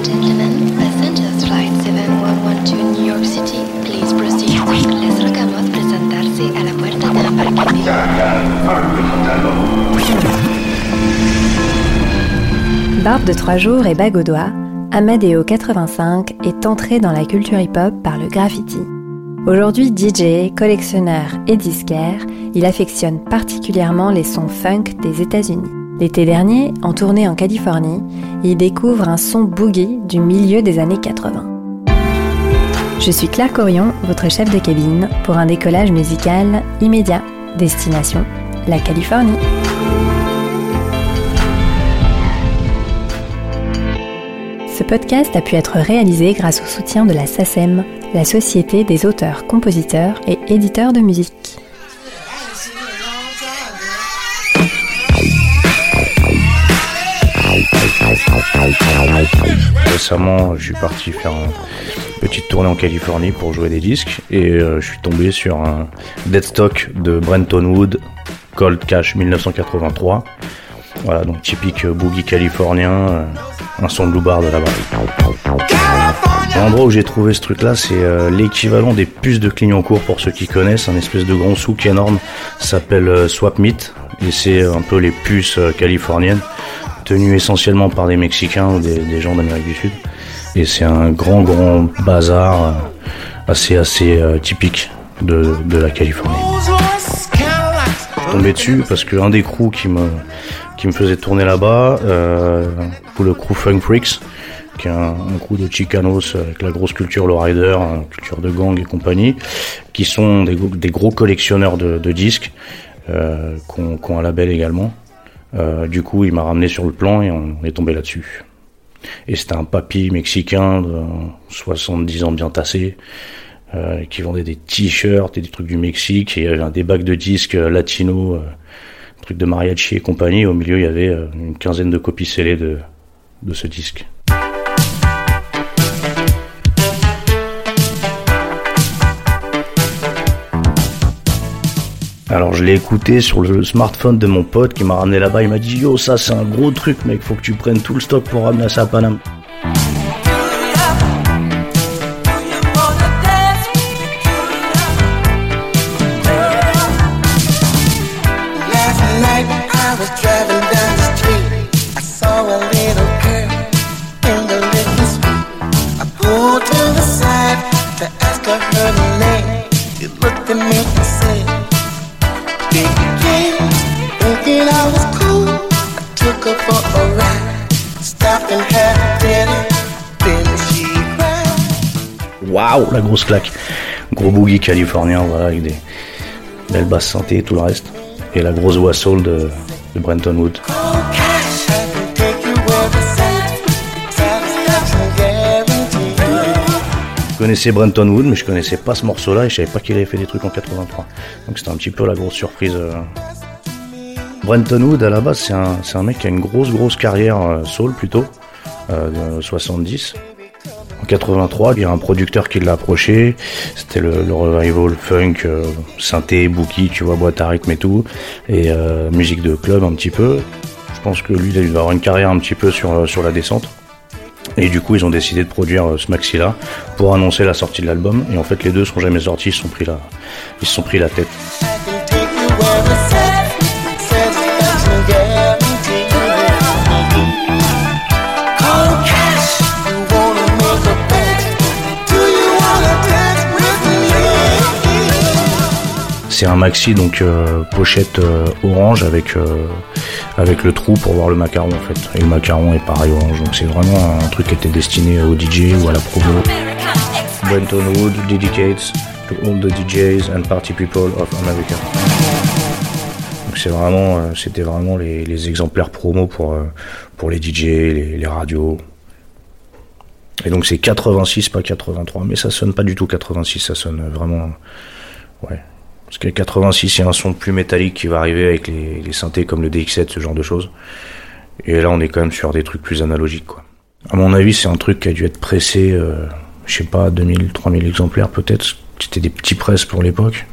And gentlemen, passengers flight 7112 New York City, please proceed. Les rogamos presentarse a la puerta de embarque. Barbe de trois jours et bague au doigt, Amadeo 85 est entré dans la culture hip-hop par le graffiti. Aujourd'hui DJ, collectionneur et disquaire, il affectionne particulièrement les sons funk des États-Unis. L'été dernier, en tournée en Californie, il découvre un son boogie du milieu des années 80. Je suis Claire Corion, votre chef de cabine, pour un décollage musical immédiat. Destination, la Californie. Ce podcast a pu être réalisé grâce au soutien de la SACEM, la Société des auteurs, compositeurs et éditeurs de musique. Récemment, je suis parti faire une petite tournée en Californie pour jouer des disques et euh, je suis tombé sur un Deadstock de Brenton Wood, Cold Cash 1983. Voilà, donc typique boogie californien, euh, un son de bar de là-bas. L'endroit où j'ai trouvé ce truc-là, c'est euh, l'équivalent des puces de Clignancourt pour ceux qui connaissent, un espèce de grand souk énorme, s'appelle Swap Meet, et c'est un peu les puces californiennes, tenues essentiellement par des Mexicains ou des, gens d'Amérique du Sud. Et c'est un grand grand bazar euh, assez assez euh, typique de, la Californie. Tombé dessus parce que un des crews qui me qui me faisait tourner là-bas, euh, le crew Funk Freaks, qui est un, crew de Chicanos avec la grosse culture lowrider, culture de gang et compagnie, qui sont des, gros- collectionneurs de, disques, euh, qui ont un label également. Euh, du coup, il m'a ramené sur le plan et on est tombé là-dessus. Et c'était un papy mexicain de 70 ans bien tassé, euh, qui vendait des t-shirts et des trucs du Mexique, et il y avait des bacs de disques euh, latino, euh, trucs de mariachi et compagnie. Au milieu, il y avait euh, une quinzaine de copies scellées de, de ce disque. Alors je l'ai écouté sur le smartphone de mon pote qui m'a ramené là-bas. Il m'a dit Yo, ça c'est un gros truc, mec. Faut que tu prennes tout le stock pour ramener ça à Paname. Waouh, la grosse claque. Gros boogie californien, voilà, avec des belles basses synthé et tout le reste. Et la grosse voix soul de, Brenton Wood. Je connaissais Brenton Wood, mais je connaissais pas ce morceau-là et je savais pas qu'il avait fait des trucs en 83. Donc c'était un petit peu la grosse surprise. euh. Brenton Wood, à la base, c'est un, mec qui a une grosse, grosse carrière euh, soul plutôt, euh, de 70. En 83, il y a un producteur qui l'a approché. C'était le, revival funk, euh, synthé, bookie, tu vois, boîte à rythme et tout. Et euh, musique de club un petit peu. Je pense que lui, il va avoir une carrière un petit peu sur, euh, sur la descente. Et du coup, ils ont décidé de produire ce maxi-là pour annoncer la sortie de l'album. Et en fait, les deux sont jamais sortis. Ils sont pris ils se sont pris la tête. C'est un maxi donc euh, pochette euh, orange avec euh, avec le trou pour voir le macaron en fait. Et le macaron est pareil orange. Donc c'est vraiment un truc qui était destiné au DJ ou à la promo. Brenton Wood dedicates to all the DJs and party people of America. Donc c'est vraiment, c'était vraiment les, exemplaires promo pour, pour les DJ, les, les radios. Et donc c'est 86, pas 83, mais ça sonne pas du tout 86, ça sonne vraiment, ouais. Parce que 86, il y a un son plus métallique qui va arriver avec les, synthés comme le DX7, ce genre de choses. Et là, on est quand même sur des trucs plus analogiques, quoi. À mon avis, c'est un truc qui a dû être pressé, euh, je sais pas, 2000, 3000 exemplaires peut-être. C'était des petits presses pour l'époque.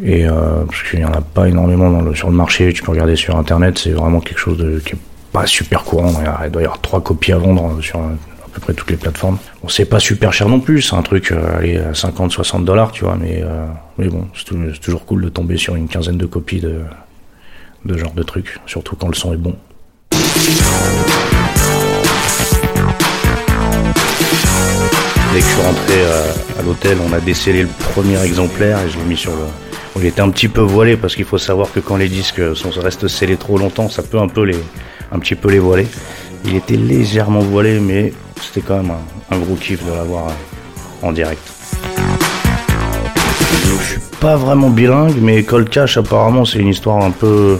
Et euh, parce qu'il n'y en a pas énormément sur le marché, tu peux regarder sur internet, c'est vraiment quelque chose qui est pas super courant. Il doit y avoir trois copies à vendre euh, sur près toutes les plateformes. Bon, c'est pas super cher non plus, c'est un truc, euh, allez, à 50, 60 dollars, tu vois, mais, euh, mais bon, c'est tou- c'est toujours cool de tomber sur une quinzaine de copies de, de genre de trucs, surtout quand le son est bon. Dès que je suis rentré euh, à l'hôtel, on a décellé le premier exemplaire et je l'ai mis sur le. Il était un petit peu voilé parce qu'il faut savoir que quand les disques restent scellés trop longtemps, ça peut un peu les, un petit peu les voiler. Il était légèrement voilé, mais c'était quand même un, gros kiff de l'avoir euh, en direct. Je suis pas vraiment bilingue, mais Cold Cash apparemment c'est une histoire un peu,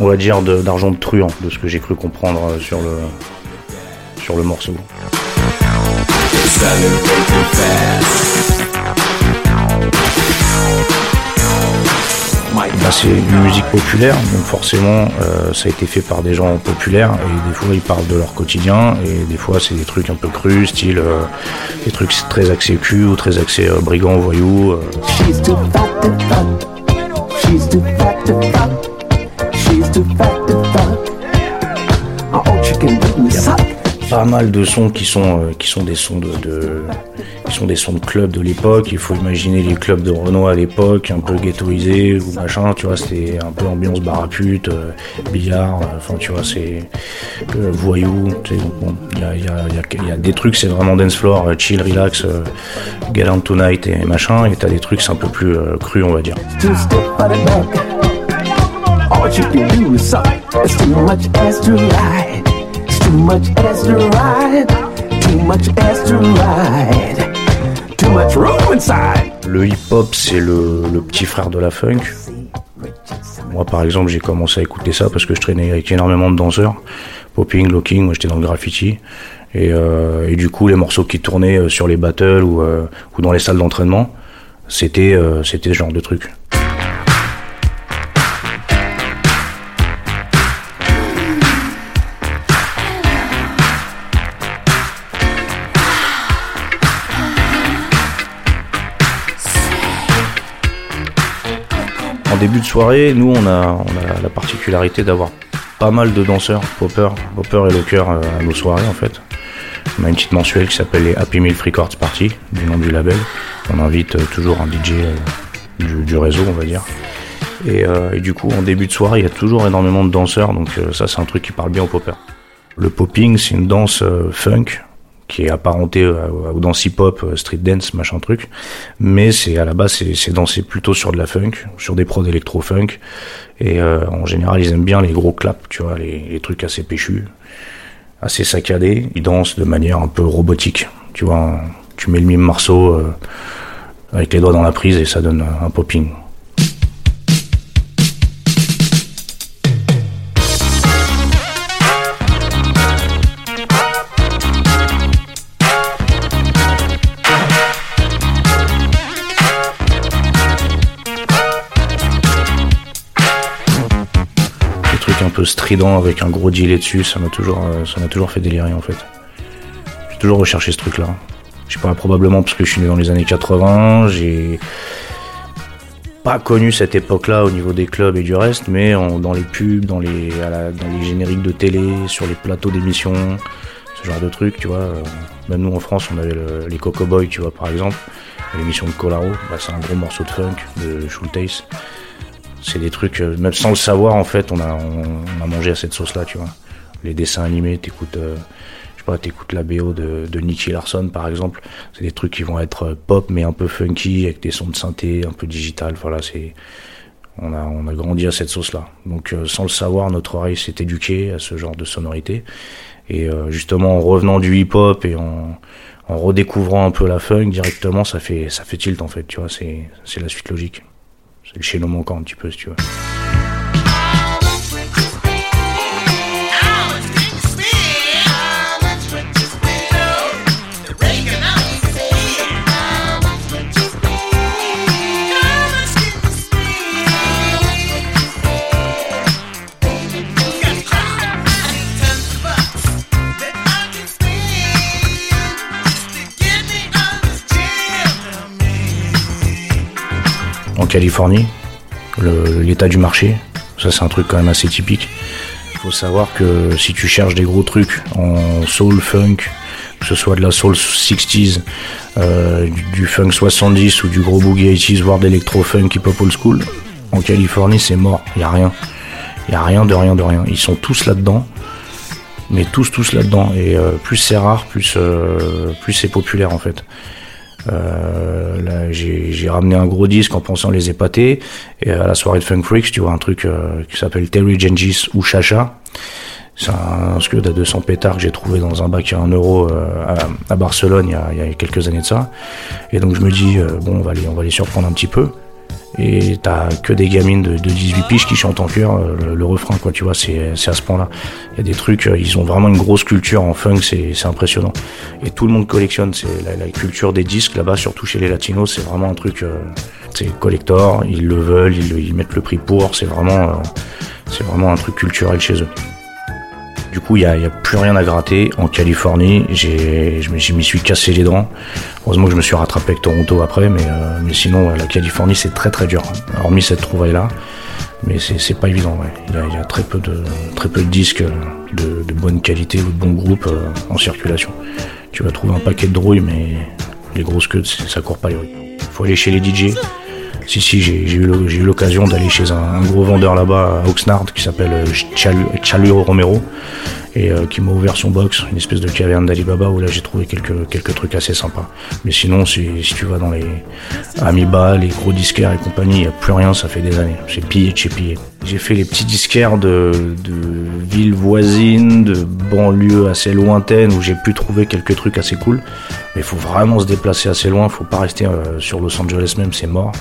on va dire, de- d'argent de, truand, de ce que j'ai cru comprendre euh, sur le, sur le morceau. Bah, c'est une musique populaire, donc forcément euh, ça a été fait par des gens populaires et des fois ils parlent de leur quotidien et des fois c'est des trucs un peu crus, style euh, des trucs très axés cul ou très axés euh, brigands, voyous. pas mal de sons qui sont qui sont des sons de, de- qui sont des sons de clubs de l'époque. Il faut imaginer les clubs de Renault à l'époque, un peu ghettoisés ou machin. Tu vois, c'était un peu ambiance bar à pute, euh, billard. euh, Enfin, tu vois, c'est euh, voyou. tu sais, bon, il y a, des trucs, c'est vraiment dance floor, euh, chill, relax, euh, get on tonight et machin. Et t'as des trucs, c'est un peu plus cru, on va dire. Le hip-hop, c'est le, petit frère de la funk. Moi, par exemple, j'ai commencé à écouter ça parce que je traînais avec énormément de danseurs. Popping, locking, moi j'étais dans le graffiti. Et, euh, du coup, les morceaux qui tournaient euh, sur les battles ou, euh, ou dans les salles d'entraînement, c'était c'était ce genre de truc. Début de soirée, nous, on a, la particularité d'avoir pas mal de danseurs, popper, popper et locker euh, à nos soirées en fait. On a une petite mensuelle qui s'appelle les Happy Meal Records Party, du nom du label. On invite euh, toujours un DJ euh, du, réseau, on va dire. Et, du coup, en début de soirée, il y a toujours énormément de danseurs, donc ça, c'est un truc qui parle bien aux poppers. Le popping, c'est une danse funk qui est apparentée euh, aux danses hip-hop, euh, street dance, machin truc. Mais c'est à la base, c'est dansé plutôt sur de la funk, sur des prods électro-funk. Et euh, en général, ils aiment bien les gros claps, tu vois, les, les trucs assez péchus, assez saccadés. Ils dansent de manière un peu robotique, tu vois. Tu mets le mime marceau euh, avec les doigts dans la prise et ça donne un popping. Un peu stridents avec un gros gilet dessus, ça m'a toujours, euh, ça m'a toujours fait délirer en fait. J'ai toujours recherché ce truc-là. Je sais pas, probablement parce que je suis né dans les années 80, j'ai pas connu cette époque-là au niveau des clubs et du reste, mais dans les pubs, dans les, dans les génériques de télé, sur les plateaux d'émissions, ce genre de trucs, tu vois. euh, Même nous en France, on avait le- les Coco Boys, tu vois, par exemple. L'émission de Colaro, bah, c'est un gros morceau de funk, de shoegaze. C'est des trucs, euh, même sans le savoir, en fait, on a, on, on a mangé à cette sauce-là, tu vois. Les dessins animés, t'écoutes, euh, je sais pas, t'écoutes la BO de, de Nicky Larson, par exemple. C'est des trucs qui vont être euh, pop, mais un peu funky, avec des sons de synthé, un peu digital. Voilà, c'est, on a, on a grandi à cette sauce-là. Donc, euh, sans le savoir, notre oreille s'est éduquée à ce genre de sonorité. Et euh, justement, en revenant du hip-hop et en, en redécouvrant un peu la funk directement, ça fait, ça fait tilt en fait, tu vois, c'est, c'est la suite logique. C'est le manquant un petit peu, si tu veux. Californie, l'état du marché, ça c'est un truc quand même assez typique. Il faut savoir que si tu cherches des gros trucs en soul funk, que ce soit de la soul 60s, euh, du, funk 70 ou du gros boogie 80s, voire d'électro funk hip hop old school, en Californie c'est mort, il y a rien. Il y a rien de rien de rien. Ils sont tous là-dedans, mais tous tous là-dedans. Et euh, plus c'est rare, plus euh, plus c'est populaire en fait. Euh, j'ai ramené un gros disque en pensant les épater. Et à la soirée de Funk Freaks, tu vois un truc euh, qui s'appelle Terry Gengis ou Chacha. C'est un scud à 200 pétards que j'ai trouvé dans un bac à 1 euro euh, à, Barcelone il y, a, quelques années de ça. Et donc je me dis, euh, bon, on va les surprendre un petit peu. Et t'as que des gamines de, de 18 piges qui chantent en chœur euh, le, refrain, quoi, tu vois, c'est à ce point-là. Il y a des trucs, euh, ils ont vraiment une grosse culture en funk, c'est impressionnant. Et tout le monde collectionne, c'est la, culture des disques là-bas, surtout chez les latinos, c'est vraiment un truc, euh, c'est collector, ils le veulent, ils, mettent le prix pour, c'est vraiment un truc culturel chez eux. Du coup, il n'y a, plus rien à gratter. En Californie, j'ai, je m'y suis cassé les dents. Heureusement que je me suis rattrapé avec Toronto après, mais, euh, sinon, la Californie, c'est très très dur. Hormis cette trouvaille-là, mais c'est, pas évident. Il, y a, très peu de disques euh, de, bonne qualité ou de bons groupes euh, en circulation. Tu vas trouver un paquet de drouilles, mais les grosses queues, ça court pas les rues. Faut aller chez les DJ. Si, si, j'ai eu l'occasion d'aller chez un, gros vendeur là-bas à Oxnard qui s'appelle euh, Chalu, Chalu Romero et euh, qui m'a ouvert son box, une espèce de caverne d'Alibaba où là j'ai trouvé quelques, quelques trucs assez sympas. Mais sinon, si, si tu vas dans les Amiba, les gros disquaires et compagnie, il n'y a plus rien, ça fait des années. J'ai pillé de chez pillé. J'ai fait les petits disquaires de, de villes voisines, de banlieues assez lointaines où j'ai pu trouver quelques trucs assez cool. Mais il faut vraiment se déplacer assez loin, faut pas rester euh, sur Los Angeles même, c'est mort.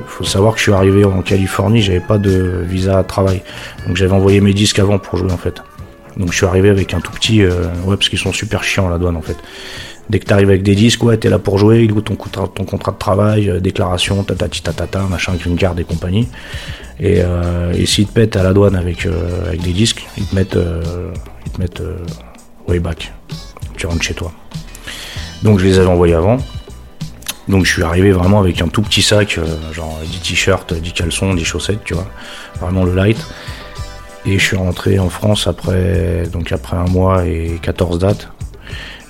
Il faut savoir que je suis arrivé en Californie, j'avais pas de visa à travail. Donc j'avais envoyé mes disques avant pour jouer en fait. Donc je suis arrivé avec un tout petit... euh, ouais, parce qu'ils sont super chiants la douane en fait. Dès que t'arrives avec des disques, ouais, t'es là pour jouer, il ton contrat, ton contrat de travail, euh, déclaration, tatati tatata, machin, green card et compagnie. Et, euh, et s'ils te pètent à la douane avec, euh, avec des disques, ils te mettent, ils te mettent way back. Tu rentres chez toi. Donc je les avais envoyés avant. Donc je suis arrivé vraiment avec un tout petit sac, euh, genre 10 t-shirts, 10 caleçons, 10 chaussettes, tu vois. Vraiment le light. Et je suis rentré en France après, donc après un mois et 14 dates.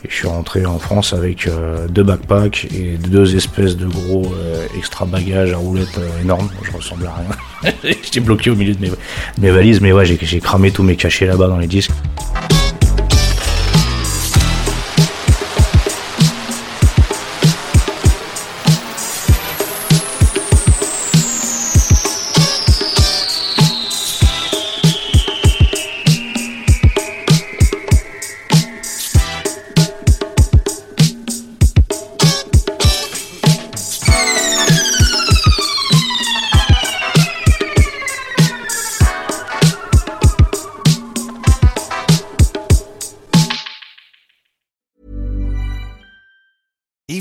Et je suis rentré en France avec euh, deux backpacks et deux espèces de gros euh, extra bagages à roulettes énormes. Je ressemble à rien. J'étais bloqué au milieu de mes, mes valises, mais ouais, j'ai cramé tous mes cachets là-bas dans les disques.